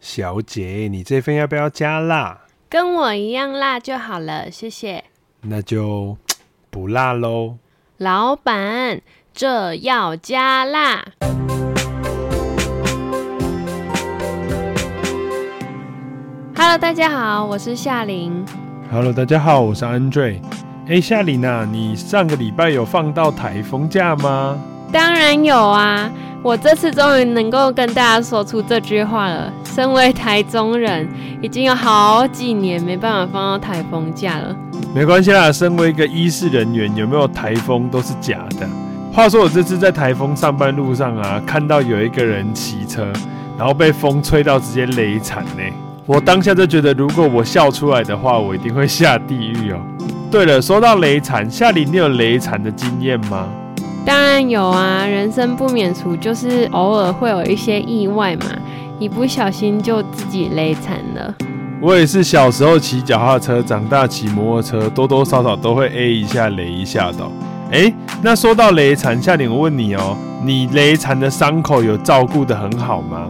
小姐，你这份要不要加辣？跟我一样辣就好了，谢谢。那就不辣喽。老板，这要加辣。Hello，大家好，我是夏琳。Hello，大家好，我是 Andre。哎，夏琳啊，你上个礼拜有放到台风假吗？当然有啊，我这次终于能够跟大家说出这句话了。身为台中人，已经有好几年没办法放到台风假了。没关系啦，身为一个医事人员，有没有台风都是假的。话说我这次在台风上班路上啊，看到有一个人骑车，然后被风吹到直接雷惨呢。我当下就觉得，如果我笑出来的话，我一定会下地狱哦。对了，说到雷残，夏琳，你有雷残的经验吗？当然有啊，人生不免除，就是偶尔会有一些意外嘛，一不小心就自己雷残了。我也是小时候骑脚踏车，长大骑摩托车，多多少少都会 A 一下雷一下的。哎，那说到雷残，夏琳，我问你哦，你雷残的伤口有照顾得很好吗？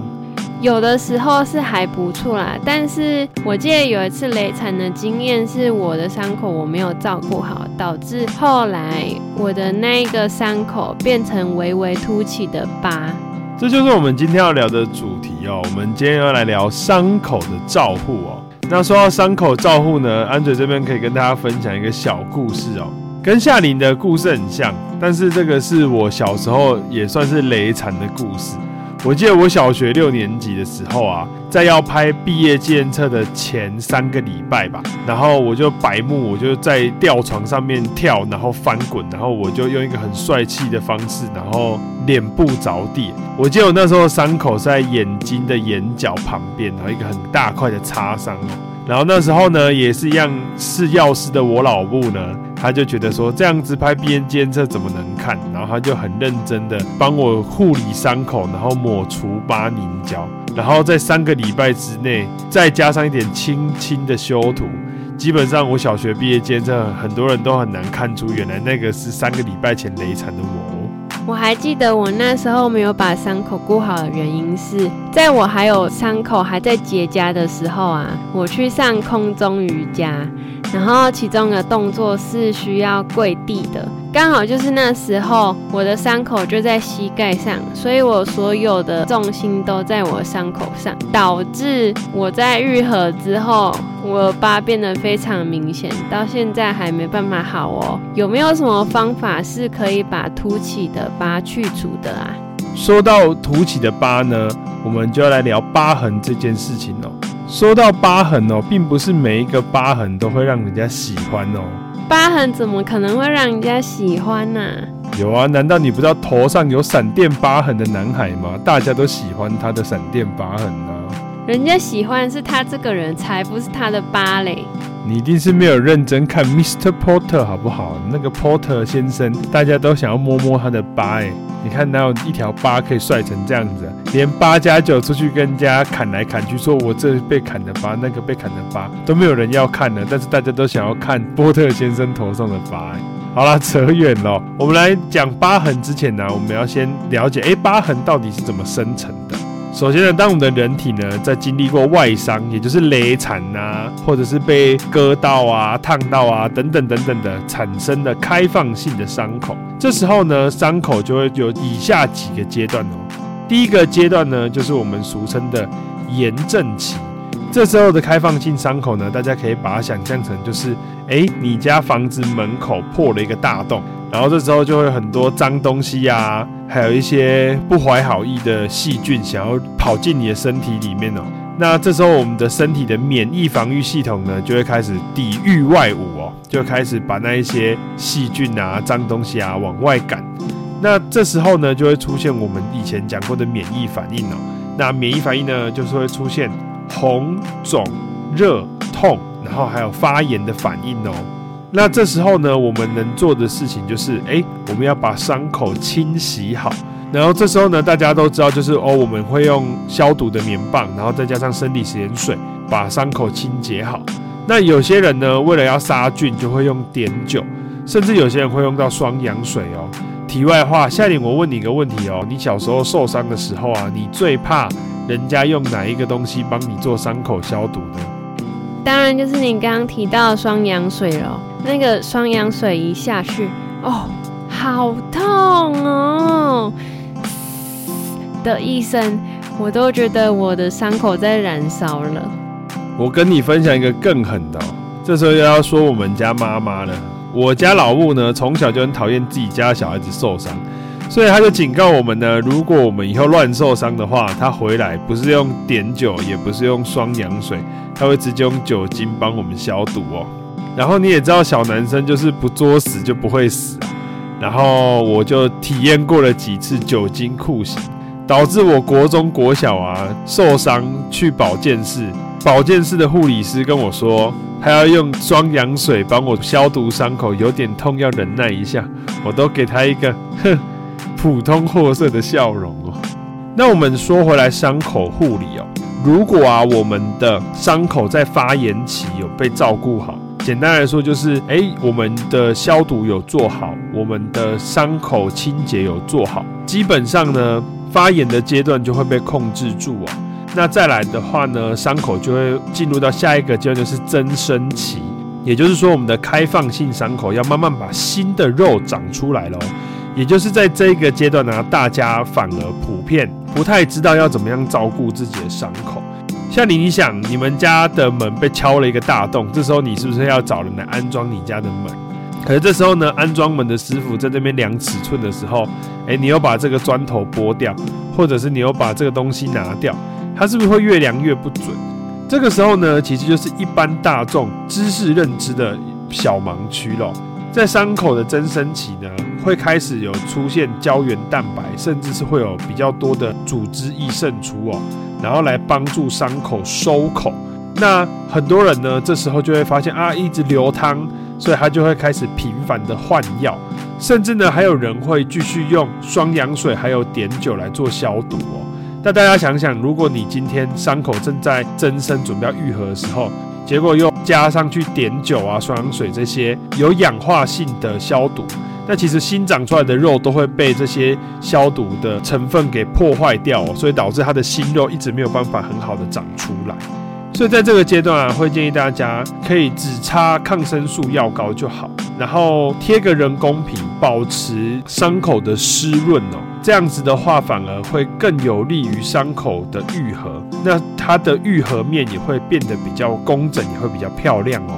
有的时候是还不错啦，但是我记得有一次雷惨的经验是我的伤口我没有照顾好，导致后来我的那个伤口变成微微凸起的疤。这就是我们今天要聊的主题哦。我们今天要来聊伤口的照护哦。那说到伤口照护呢安嘴这边可以跟大家分享一个小故事哦，跟夏琳的故事很像，但是这个是我小时候也算是雷惨的故事。我记得我小学六年级的时候啊，在要拍毕业纪念册的前三个礼拜吧，然后我就白目，我就在吊床上面跳，然后翻滚，然后我就用一个很帅气的方式，然后脸部着地。我记得我那时候伤口是在眼睛的眼角旁边，然后一个很大块的擦伤。然后那时候呢，也是一样，是药师的我老母呢。他就觉得说这样子拍毕业监测怎么能看？然后他就很认真的帮我护理伤口，然后抹除疤凝胶，然后在三个礼拜之内再加上一点轻轻的修图，基本上我小学毕业纪念册很多人都很难看出原来那个是三个礼拜前雷残的我。我还记得我那时候没有把伤口顾好的原因是在我还有伤口还在结痂的时候啊，我去上空中瑜伽。然后其中的动作是需要跪地的，刚好就是那时候我的伤口就在膝盖上，所以我所有的重心都在我伤口上，导致我在愈合之后，我的疤变得非常明显，到现在还没办法好哦。有没有什么方法是可以把凸起的疤去除的啊？说到凸起的疤呢，我们就要来聊疤痕这件事情哦。说到疤痕哦，并不是每一个疤痕都会让人家喜欢哦。疤痕怎么可能会让人家喜欢呢？有啊，难道你不知道头上有闪电疤痕的男孩吗？大家都喜欢他的闪电疤痕啊。人家喜欢是他这个人，才不是他的疤嘞。你一定是没有认真看 Mr. Porter 好不好？那个 Porter 先生，大家都想要摸摸他的疤哎。你看哪有一条疤可以帅成这样子？连八加九出去跟人家砍来砍去，说我这被砍的疤，那个被砍的疤，都没有人要看的。但是大家都想要看 波特先生头上的疤。好啦，扯远了。我们来讲疤痕之前呢，我们要先了解，哎，疤痕到底是怎么生成的？首先呢，当我们的人体呢，在经历过外伤，也就是雷残啊，或者是被割到啊、烫到啊等等等等的产生的开放性的伤口，这时候呢，伤口就会有以下几个阶段哦。第一个阶段呢，就是我们俗称的炎症期。这时候的开放性伤口呢，大家可以把它想象成就是，哎，你家房子门口破了一个大洞。然后这时候就会有很多脏东西呀、啊，还有一些不怀好意的细菌想要跑进你的身体里面哦。那这时候我们的身体的免疫防御系统呢，就会开始抵御外物哦，就开始把那一些细菌啊、脏东西啊往外赶。那这时候呢，就会出现我们以前讲过的免疫反应哦。那免疫反应呢，就是会出现红、肿、热、痛，然后还有发炎的反应哦。那这时候呢，我们能做的事情就是，哎，我们要把伤口清洗好。然后这时候呢，大家都知道，就是哦，我们会用消毒的棉棒，然后再加上生理盐水，把伤口清洁好。那有些人呢，为了要杀菌，就会用碘酒，甚至有些人会用到双氧水哦。题外话，夏琳，我问你一个问题哦，你小时候受伤的时候啊，你最怕人家用哪一个东西帮你做伤口消毒呢？当然就是你刚刚提到的双氧水了。那个双氧水一下去，哦，好痛哦！的一声，我都觉得我的伤口在燃烧了。我跟你分享一个更狠的哦，这时候又要说我们家妈妈了。我家老木呢，从小就很讨厌自己家小孩子受伤，所以他就警告我们呢，如果我们以后乱受伤的话，他回来不是用碘酒，也不是用双氧水，他会直接用酒精帮我们消毒哦。然后你也知道，小男生就是不作死就不会死啊。然后我就体验过了几次酒精酷刑，导致我国中国小啊受伤去保健室，保健室的护理师跟我说。他要用双氧水帮我消毒伤口，有点痛，要忍耐一下。我都给他一个哼，普通货色的笑容哦。那我们说回来，伤口护理哦，如果啊，我们的伤口在发炎期有被照顾好，简单来说就是，诶，我们的消毒有做好，我们的伤口清洁有做好，基本上呢，发炎的阶段就会被控制住哦。那再来的话呢，伤口就会进入到下一个阶段，就是增生期，也就是说，我们的开放性伤口要慢慢把新的肉长出来喽。也就是在这个阶段呢，大家反而普遍不太知道要怎么样照顾自己的伤口。像你，你想，你们家的门被敲了一个大洞，这时候你是不是要找人来安装你家的门？可是这时候呢，安装门的师傅在这边量尺寸的时候，诶，你又把这个砖头剥掉，或者是你又把这个东西拿掉。它是不是会越量越不准？这个时候呢，其实就是一般大众知识认知的小盲区咯。在伤口的增生期呢，会开始有出现胶原蛋白，甚至是会有比较多的组织液渗出哦，然后来帮助伤口收口。那很多人呢，这时候就会发现啊，一直流汤，所以他就会开始频繁的换药，甚至呢，还有人会继续用双氧水还有碘酒来做消毒哦。那大家想想，如果你今天伤口正在增生、准备要愈合的时候，结果又加上去碘酒啊、双氧水这些有氧化性的消毒，那其实新长出来的肉都会被这些消毒的成分给破坏掉哦，所以导致它的新肉一直没有办法很好的长出来。所以在这个阶段啊，会建议大家可以只擦抗生素药膏就好，然后贴个人工皮，保持伤口的湿润哦。这样子的话，反而会更有利于伤口的愈合，那它的愈合面也会变得比较工整，也会比较漂亮哦。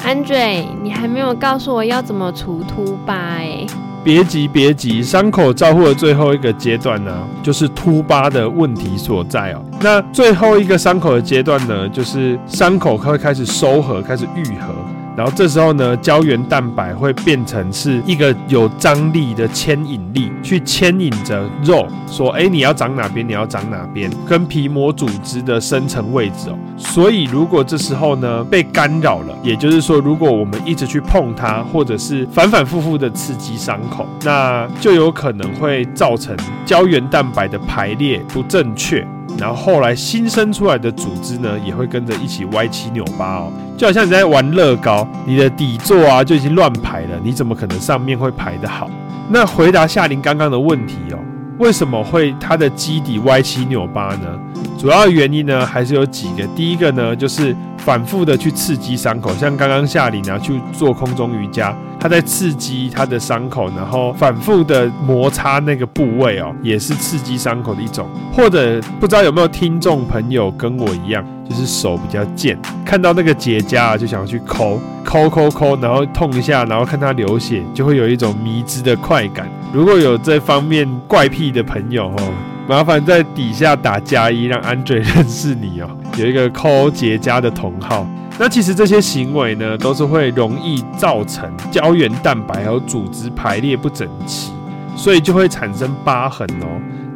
Andre，你还没有告诉我要怎么除秃疤哎？别急别急，伤口照护的最后一个阶段呢，就是凸疤的问题所在哦。那最后一个伤口的阶段呢，就是伤口会开始收合，开始愈合。然后这时候呢，胶原蛋白会变成是一个有张力的牵引力，去牵引着肉，说：“哎，你要长哪边？你要长哪边？”跟皮膜组织的生成位置哦。所以如果这时候呢被干扰了，也就是说，如果我们一直去碰它，或者是反反复复的刺激伤口，那就有可能会造成胶原蛋白的排列不正确。然后后来新生出来的组织呢，也会跟着一起歪七扭八哦，就好像你在玩乐高，你的底座啊就已经乱排了，你怎么可能上面会排得好？那回答夏琳刚刚的问题哦，为什么会它的基底歪七扭八呢？主要原因呢，还是有几个。第一个呢，就是反复的去刺激伤口，像刚刚夏琳啊去做空中瑜伽，它在刺激他的伤口，然后反复的摩擦那个部位哦，也是刺激伤口的一种。或者不知道有没有听众朋友跟我一样，就是手比较贱，看到那个结痂啊，就想要去抠抠抠抠，然后痛一下，然后看它流血，就会有一种迷之的快感。如果有这方面怪癖的朋友哦。麻烦在底下打加一，让安瑞认识你哦。有一个抠结痂的同号。那其实这些行为呢，都是会容易造成胶原蛋白和组织排列不整齐，所以就会产生疤痕哦。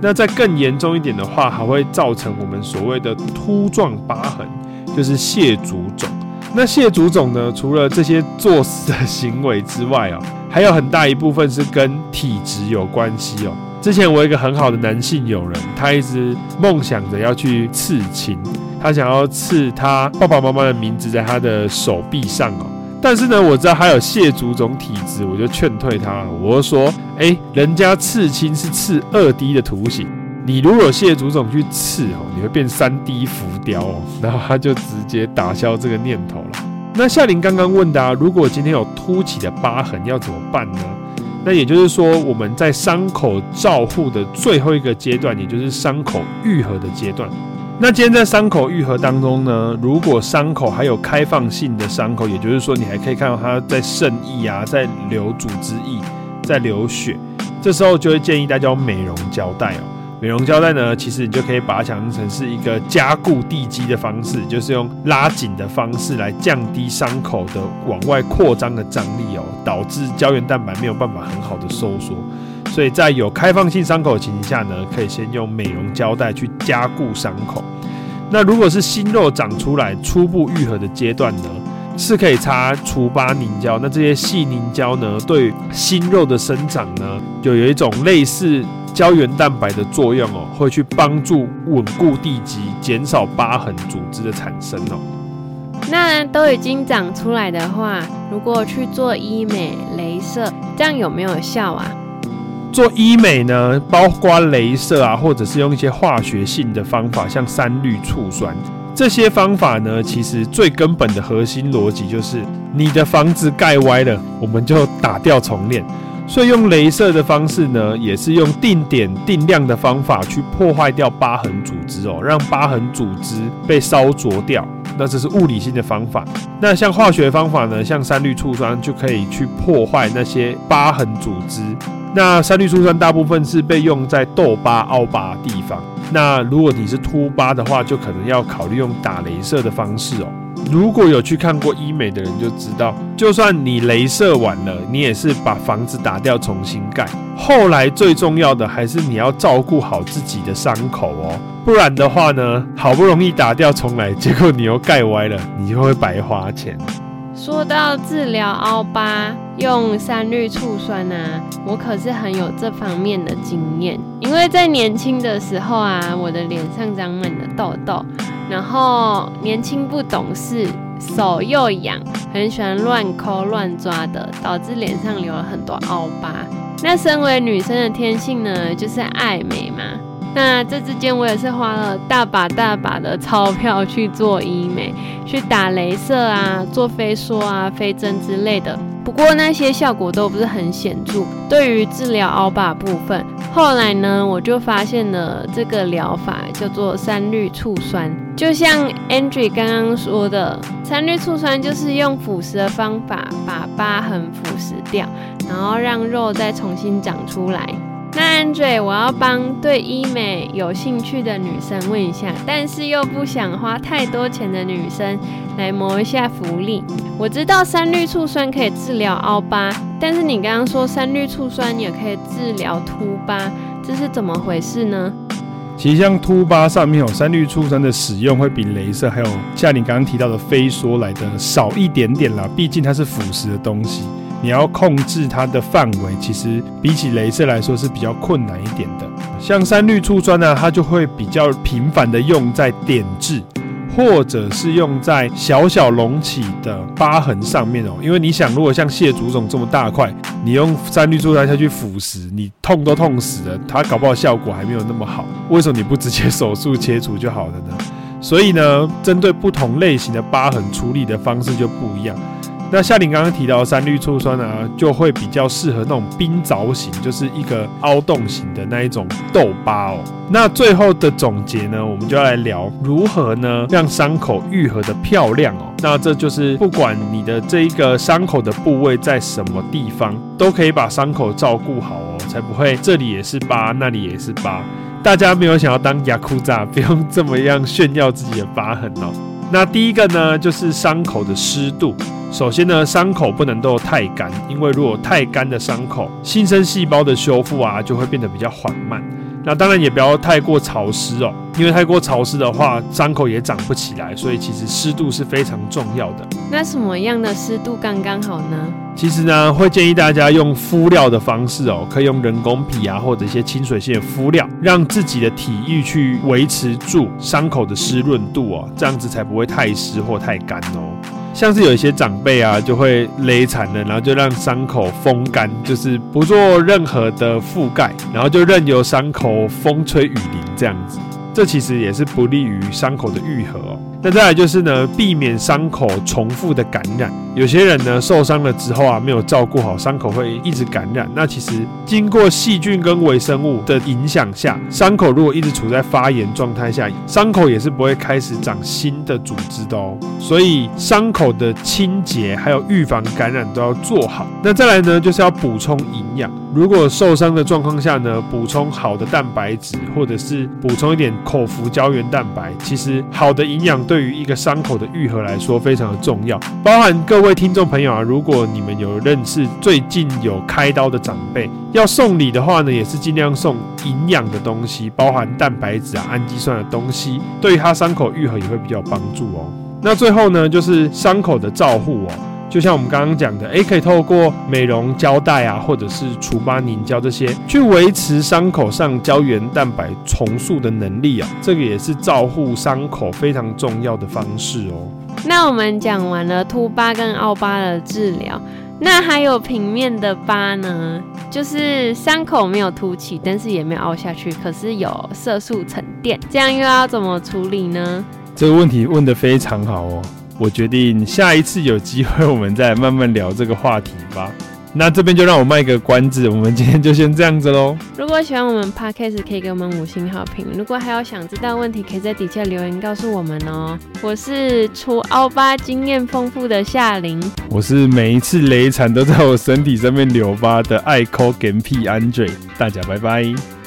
那再更严重一点的话，还会造成我们所谓的凸状疤痕，就是蟹足肿。那蟹足肿呢，除了这些作死的行为之外哦，还有很大一部分是跟体质有关系哦。之前我有一个很好的男性友人，他一直梦想着要去刺青，他想要刺他爸爸妈妈的名字在他的手臂上哦。但是呢，我知道他有蟹足肿体质，我就劝退他了。我就说，哎、人家刺青是刺二 D 的图形，你如果蟹足肿去刺哦，你会变三 D 浮雕哦。然后他就直接打消这个念头了。那夏琳刚刚问的啊，如果今天有凸起的疤痕要怎么办呢？那也就是说，我们在伤口照护的最后一个阶段，也就是伤口愈合的阶段。那今天在伤口愈合当中呢，如果伤口还有开放性的伤口，也就是说你还可以看到它在渗液啊，在流组织液，在流血，这时候就会建议大家用美容胶带哦。美容胶带呢，其实你就可以把它想象成是一个加固地基的方式，就是用拉紧的方式来降低伤口的往外扩张的张力哦，导致胶原蛋白没有办法很好的收缩。所以在有开放性伤口的情形下呢，可以先用美容胶带去加固伤口。那如果是新肉长出来、初步愈合的阶段呢，是可以擦除疤凝胶。那这些细凝胶呢，对新肉的生长呢，就有一种类似胶原蛋白的作用哦，会去帮助稳固地基，减少疤痕组织的产生哦。那都已经长出来的话，如果去做医美、镭射，这样有没有效啊？做医美呢，包括镭射啊，或者是用一些化学性的方法，像三氯醋酸这些方法呢，其实最根本的核心逻辑就是，你的房子盖歪了，我们就打掉重练。所以用雷射的方式呢，也是用定点定量的方法去破坏掉疤痕组织哦，让疤痕组织被烧灼掉。那这是物理性的方法。那像化学方法呢，像三氯醋酸就可以去破坏那些疤痕组织。那三氯醋酸大部分是被用在痘疤、凹疤地方。那如果你是凸疤的话，就可能要考虑用打雷射的方式哦。如果有去看过医美的人就知道，就算你镭射完了，你也是把房子打掉重新盖。后来最重要的还是你要照顾好自己的伤口哦，不然的话呢，好不容易打掉重来，结果你又盖歪了，你就会白花钱。说到治疗凹疤用三氯醋酸啊，我可是很有这方面的经验。因为在年轻的时候啊，我的脸上长满了痘痘，然后年轻不懂事，手又痒，很喜欢乱抠乱抓的，导致脸上留了很多凹疤。那身为女生的天性呢，就是爱美嘛。那这之间我也是花了大把大把的钞票去做医美，去打雷射啊，做飞梭啊、飞针之类的。不过那些效果都不是很显著。对于治疗凹疤部分，后来呢，我就发现了这个疗法叫做三氯醋酸。就像 Andrew 刚刚说的，三氯醋酸就是用腐蚀的方法把疤痕腐蚀掉，然后让肉再重新长出来。那 Andre，我要帮对医美有兴趣的女生问一下，但是又不想花太多钱的女生来谋一下福利。我知道三氯醋酸可以治疗凹疤，但是你刚刚说三氯醋酸也可以治疗凸疤，这是怎么回事呢？其实像凸八上面有三氯醋酸的使用会比镭射还有像你刚刚提到的飞梭来的少一点点啦，毕竟它是腐蚀的东西。你要控制它的范围，其实比起镭射来说是比较困难一点的。像三氯醋酸呢，它就会比较频繁的用在点痣，或者是用在小小隆起的疤痕上面哦。因为你想，如果像蟹足肿这么大块，你用三氯醋酸下去腐蚀，你痛都痛死了，它搞不好效果还没有那么好。为什么你不直接手术切除就好了呢？所以呢，针对不同类型的疤痕处理的方式就不一样。那夏琳刚刚提到三氯醋酸啊，就会比较适合那种冰凿型，就是一个凹洞型的那一种痘疤哦。那最后的总结呢，我们就要来聊如何呢让伤口愈合的漂亮哦。那这就是不管你的这一个伤口的部位在什么地方，都可以把伤口照顾好哦，才不会这里也是疤，那里也是疤。大家没有想要当雅库扎，不用这么样炫耀自己的疤痕哦。那第一个呢，就是伤口的湿度。首先呢，伤口不能够太干，因为如果太干的伤口，新生细胞的修复啊就会变得比较缓慢。那当然也不要太过潮湿哦，因为太过潮湿的话，伤口也长不起来。所以其实湿度是非常重要的。那什么样的湿度刚刚好呢？其实呢，会建议大家用敷料的方式哦，可以用人工皮啊，或者一些清水性的敷料，让自己的体液去维持住伤口的湿润度哦，这样子才不会太湿或太干哦。像是有一些长辈啊，就会勒残了，然后就让伤口风干，就是不做任何的覆盖，然后就任由伤口风吹雨淋这样子。这其实也是不利于伤口的愈合哦。那再来就是呢，避免伤口重复的感染。有些人呢受伤了之后啊，没有照顾好伤口，会一直感染。那其实经过细菌跟微生物的影响下，伤口如果一直处在发炎状态下，伤口也是不会开始长新的组织的哦。所以伤口的清洁还有预防感染都要做好。那再来呢，就是要补充营养。如果受伤的状况下呢，补充好的蛋白质，或者是补充一点口服胶原蛋白，其实好的营养。对于一个伤口的愈合来说非常的重要，包含各位听众朋友啊，如果你们有认识最近有开刀的长辈，要送礼的话呢，也是尽量送营养的东西，包含蛋白质啊、氨基酸的东西，对于他伤口愈合也会比较帮助哦。那最后呢，就是伤口的照护哦。就像我们刚刚讲的，诶，可以透过美容胶带啊，或者是除疤凝胶这些，去维持伤口上胶原蛋白重塑的能力啊，这个也是照护伤口非常重要的方式哦。那我们讲完了凸疤跟凹疤的治疗，那还有平面的疤呢？就是伤口没有凸起，但是也没有凹下去，可是有色素沉淀，这样又要怎么处理呢？这个问题问得非常好哦。我决定下一次有机会，我们再慢慢聊这个话题吧。那这边就让我卖个关子，我们今天就先这样子喽。如果喜欢我们 Podcast，可以给我们五星好评。如果还有想知道问题，可以在底下留言告诉我们哦。我是除凹疤经验丰富的夏琳，我是每一次雷惨都在我身体上面留疤的爱抠 g 屁 Andre。大家拜拜。